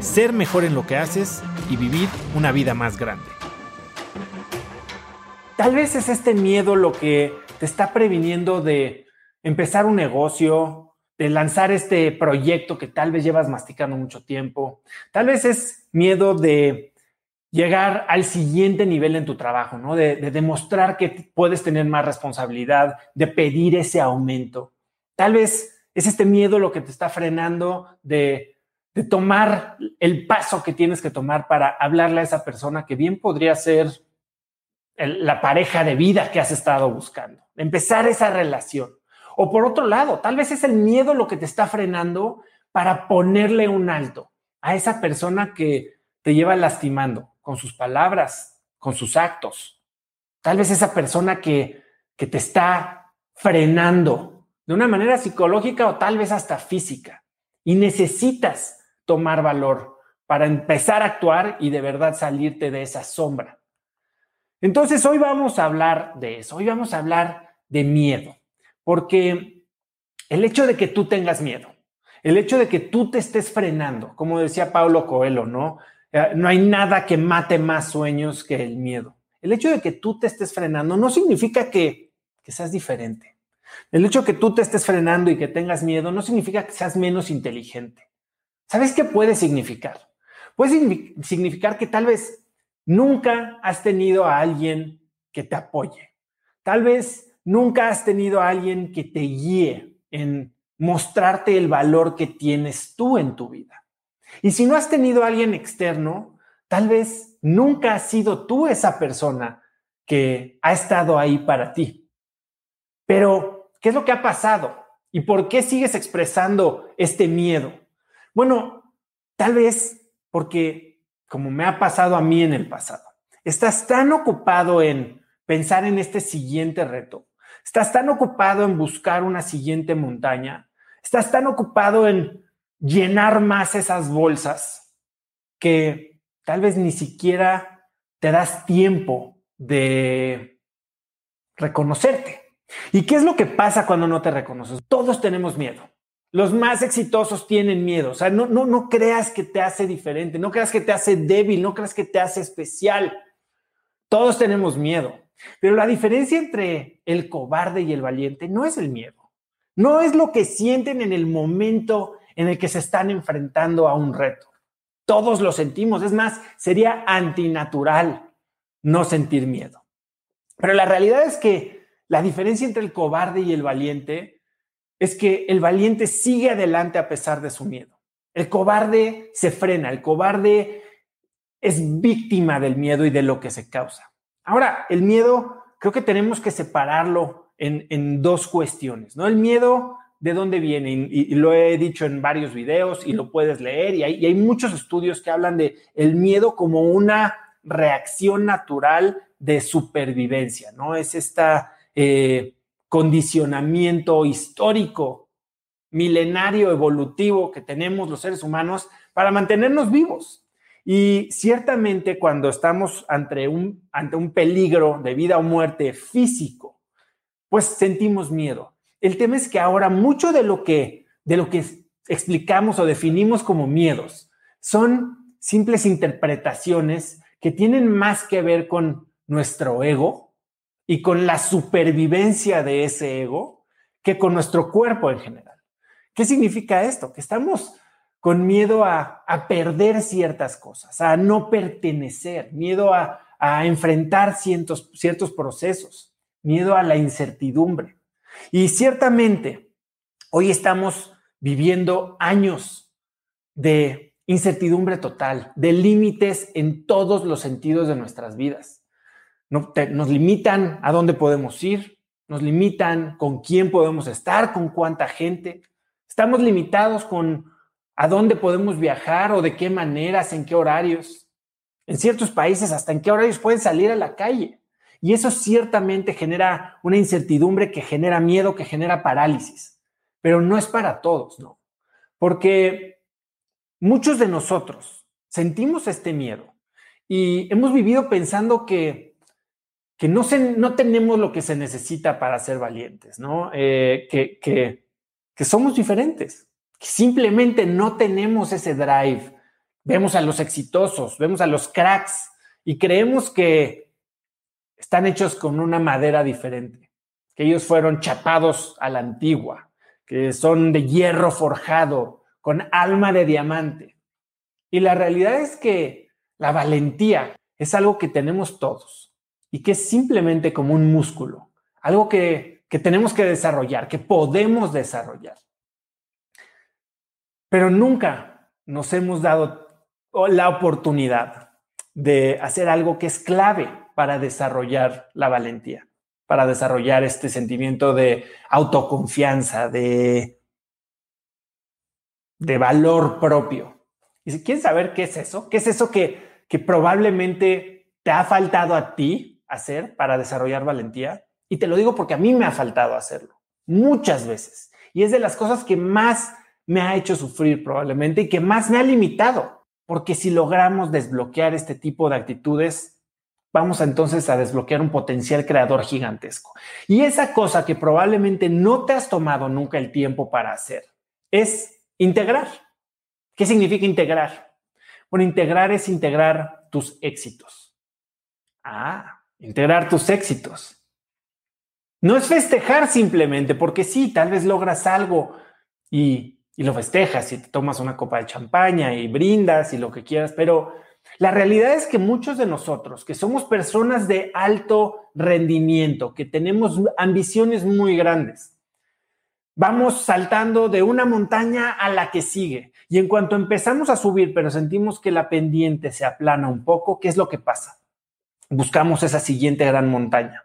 ser mejor en lo que haces y vivir una vida más grande. Tal vez es este miedo lo que te está previniendo de empezar un negocio, de lanzar este proyecto que tal vez llevas masticando mucho tiempo. Tal vez es miedo de llegar al siguiente nivel en tu trabajo, ¿no? De, demostrar que puedes tener más responsabilidad, de pedir ese aumento. Tal vez es este miedo lo que te está frenando de, de tomar el paso que tienes que tomar para hablarle a esa persona que bien podría ser la pareja de vida que has estado buscando, empezar esa relación. O por otro lado, tal vez es el miedo lo que te está frenando para ponerle un alto a esa persona que te lleva lastimando con sus palabras, con sus actos. Tal vez esa persona que, que te está frenando de una manera psicológica o tal vez hasta física. Y necesitas tomar valor para empezar a actuar y de verdad salirte de esa sombra. Entonces hoy vamos a hablar de eso, hoy vamos a hablar de miedo, porque el hecho de que tú tengas miedo, el hecho de que tú te estés frenando, como decía Paulo Coelho, ¿no? Eh, no hay nada que mate más sueños que el miedo. El hecho de que tú te estés frenando no significa que, que seas diferente. El hecho de que tú te estés frenando y que tengas miedo no significa que seas menos inteligente. ¿Sabes qué puede significar? Puede significar que tal vez nunca has tenido a alguien que te apoye. Tal vez nunca has tenido a alguien que te guíe en mostrarte el valor que tienes tú en tu vida. Y si no has tenido a alguien externo, tal vez nunca has sido tú esa persona que ha estado ahí para ti. Pero, ¿qué es lo que ha pasado? ¿Y por qué sigues expresando este miedo? Bueno, tal vez porque, como me ha pasado a mí en el pasado, estás tan ocupado en pensar en este siguiente reto, estás tan ocupado en buscar una siguiente montaña, estás tan ocupado en llenar más esas bolsas que tal vez ni siquiera te das tiempo de reconocerte. ¿Y qué es lo que pasa cuando no te reconoces? Todos tenemos miedo. Los más exitosos tienen miedo. O sea, no, no, no creas que te hace diferente, no creas que te hace débil, no creas que te hace especial. Todos tenemos miedo. Pero la diferencia entre el cobarde y el valiente no es el miedo. No es lo que sienten en el momento en el que se están enfrentando a un reto. Todos lo sentimos, es más, sería antinatural no sentir miedo. Pero la realidad es que la diferencia entre el cobarde y el valiente es que el valiente sigue adelante a pesar de su miedo. El cobarde se frena, el cobarde es víctima del miedo y de lo que se causa. Ahora, el miedo creo que tenemos que separarlo en, dos cuestiones, ¿no? El miedo de dónde viene y, lo he dicho en varios videos y lo puedes leer y hay, muchos estudios que hablan de el miedo como una reacción natural de supervivencia, ¿no? Es este condicionamiento histórico, milenario, evolutivo que tenemos los seres humanos para mantenernos vivos. Y ciertamente cuando estamos ante un, ante un peligro de vida o muerte físico, pues sentimos miedo. El tema es que ahora mucho de lo que, de lo que explicamos o definimos como miedos son simples interpretaciones que tienen más que ver con nuestro ego y con la supervivencia de ese ego que con nuestro cuerpo en general. ¿Qué significa esto? Que estamos con miedo a, perder ciertas cosas, a no pertenecer, miedo a, enfrentar ciertos, ciertos procesos, miedo a la incertidumbre. Y ciertamente, hoy estamos viviendo años de incertidumbre total, de límites en todos los sentidos de nuestras vidas. Nos limitan a dónde podemos ir, nos limitan con quién podemos estar, con cuánta gente. Estamos limitados con a dónde podemos viajar o de qué maneras, en qué horarios. En ciertos países, hasta en qué horarios pueden salir a la calle. Y eso ciertamente genera una incertidumbre que genera miedo, que genera parálisis. Pero no es para todos, ¿no? Porque muchos de nosotros sentimos este miedo y hemos vivido pensando que, que no, se, no tenemos lo que se necesita para ser valientes, ¿no? Eh, que, que, que somos diferentes, que simplemente no tenemos ese drive. Vemos a los exitosos, vemos a los cracks y creemos que están hechos con una madera diferente, que ellos fueron chapados a la antigua, que son de hierro forjado, con alma de diamante. Y la realidad es que la valentía es algo que tenemos todos y que es simplemente como un músculo, algo que, que tenemos que desarrollar, que podemos desarrollar. Pero nunca nos hemos dado la oportunidad de hacer algo que es clave para desarrollar la valentía, para desarrollar este sentimiento de autoconfianza, de, de valor propio. Y si quieren saber qué es eso, qué es eso que, que probablemente te ha faltado a ti hacer para desarrollar valentía, y te lo digo porque a mí me ha faltado hacerlo muchas veces. Y es de las cosas que más me ha hecho sufrir probablemente y que más me ha limitado. Porque si logramos desbloquear este tipo de actitudes, vamos entonces a desbloquear un potencial creador gigantesco. Y esa cosa que probablemente no te has tomado nunca el tiempo para hacer es integrar. ¿Qué significa integrar? Bueno, integrar es integrar tus éxitos. Ah, integrar tus éxitos. No es festejar simplemente, porque sí, tal vez logras algo y, y lo festejas y te tomas una copa de champaña y brindas y lo que quieras, pero la realidad es que muchos de nosotros, que somos personas de alto rendimiento, que tenemos ambiciones muy grandes, vamos saltando de una montaña a la que sigue. Y en cuanto empezamos a subir, pero sentimos que la pendiente se aplana un poco, ¿qué es lo que pasa? Buscamos esa siguiente gran montaña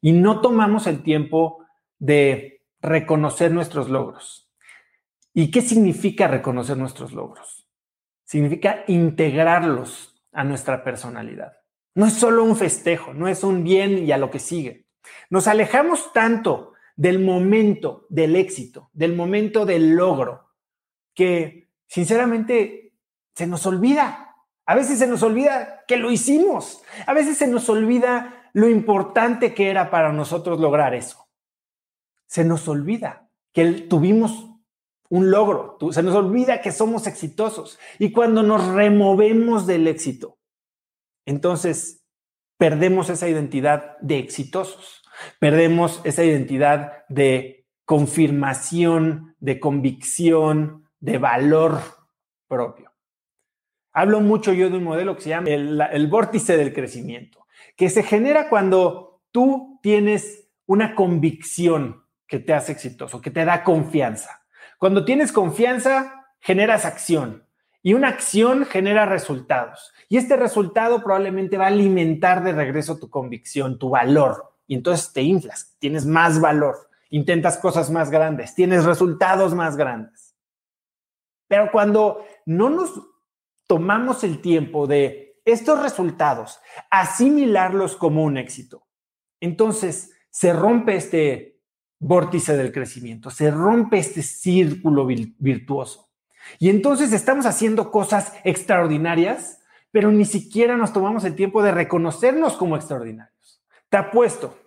y no tomamos el tiempo de reconocer nuestros logros. ¿Y qué significa reconocer nuestros logros? significa integrarlos a nuestra personalidad. No es solo un festejo, no es un bien y a lo que sigue. Nos alejamos tanto del momento del éxito, del momento del logro, que sinceramente se nos olvida. A veces se nos olvida que lo hicimos. A veces se nos olvida lo importante que era para nosotros lograr eso. Se nos olvida que tuvimos un logro. Se nos olvida que somos exitosos. Y cuando nos removemos del éxito, entonces perdemos esa identidad de exitosos. Perdemos esa identidad de confirmación, de convicción, de valor propio. Hablo mucho yo de un modelo que se llama el, vórtice del crecimiento, que se genera cuando tú tienes una convicción que te hace exitoso, que te da confianza. Cuando tienes confianza, generas acción y una acción genera resultados. Y este resultado probablemente va a alimentar de regreso tu convicción, tu valor. Y entonces te inflas, tienes más valor, intentas cosas más grandes, tienes resultados más grandes. Pero cuando no nos tomamos el tiempo de estos resultados, asimilarlos como un éxito, entonces se rompe este vórtice del crecimiento, se rompe este círculo virtuoso. Y entonces estamos haciendo cosas extraordinarias, pero ni siquiera nos tomamos el tiempo de reconocernos como extraordinarios. Te apuesto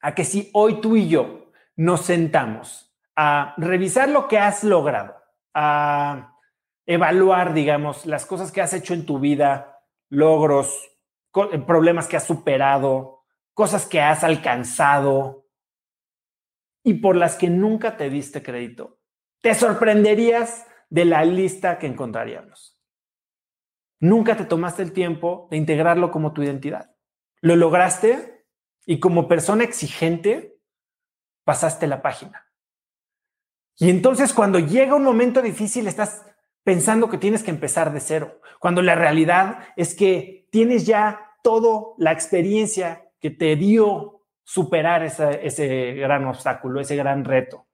a que si hoy tú y yo nos sentamos a revisar lo que has logrado, a evaluar, digamos, las cosas que has hecho en tu vida, logros, problemas que has superado, cosas que has alcanzado, y por las que nunca te diste crédito. Te sorprenderías de la lista que encontraríamos. Nunca te tomaste el tiempo de integrarlo como tu identidad. Lo lograste y como persona exigente pasaste la página. Y entonces cuando llega un momento difícil estás pensando que tienes que empezar de cero, cuando la realidad es que tienes ya toda la experiencia que te dio superar ese gran obstáculo, ese gran reto.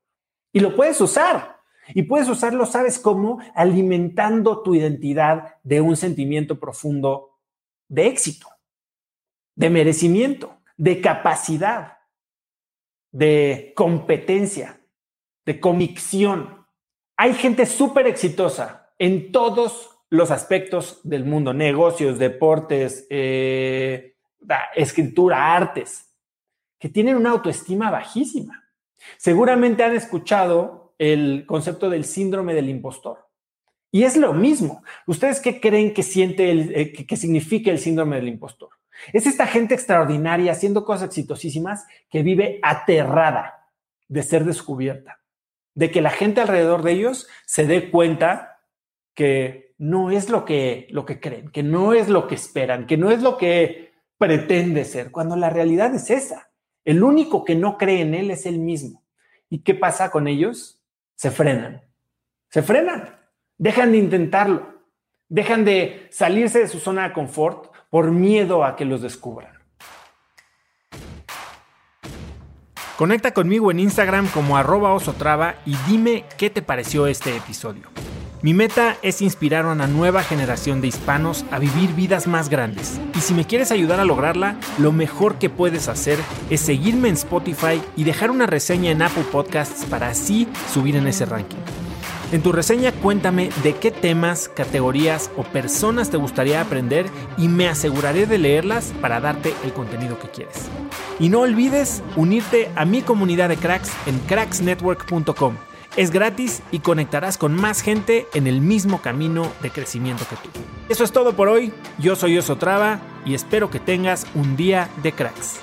Y lo puedes usar. Y puedes usarlo, ¿sabes cómo? Alimentando tu identidad de un sentimiento profundo de éxito, de merecimiento, de capacidad, de competencia, de convicción. Hay gente súper exitosa en todos los aspectos del mundo, negocios, deportes, eh, escritura, artes, que tienen una autoestima bajísima. Seguramente han escuchado el concepto del síndrome del impostor. Y es lo mismo. ¿Ustedes qué creen que siente eh, que significa el síndrome del impostor? Es esta gente extraordinaria haciendo cosas exitosísimas que vive aterrada de ser descubierta, de que la gente alrededor de ellos se dé cuenta que no es lo que, lo que creen, que no es lo que esperan, que no es lo que pretende ser, cuando la realidad es esa. El único que no cree en él es él mismo. ¿Y qué pasa con ellos? Se frenan. Se frenan. Dejan de intentarlo. Dejan de salirse de su zona de confort por miedo a que los descubran. Conecta conmigo en Instagram como arroba osotrava y dime qué te pareció este episodio. Mi meta es inspirar a una nueva generación de hispanos a vivir vidas más grandes. Y si me quieres ayudar a lograrla, lo mejor que puedes hacer es seguirme en Spotify y dejar una reseña en Apple Podcasts para así subir en ese ranking. En tu reseña cuéntame de qué temas, categorías o personas te gustaría aprender y me aseguraré de leerlas para darte el contenido que quieres. Y no olvides unirte a mi comunidad de cracks en cracksnetwork.com. Es gratis y conectarás con más gente en el mismo camino de crecimiento que tú. Eso es todo por hoy. Yo soy Oso Traba y espero que tengas un día de cracks.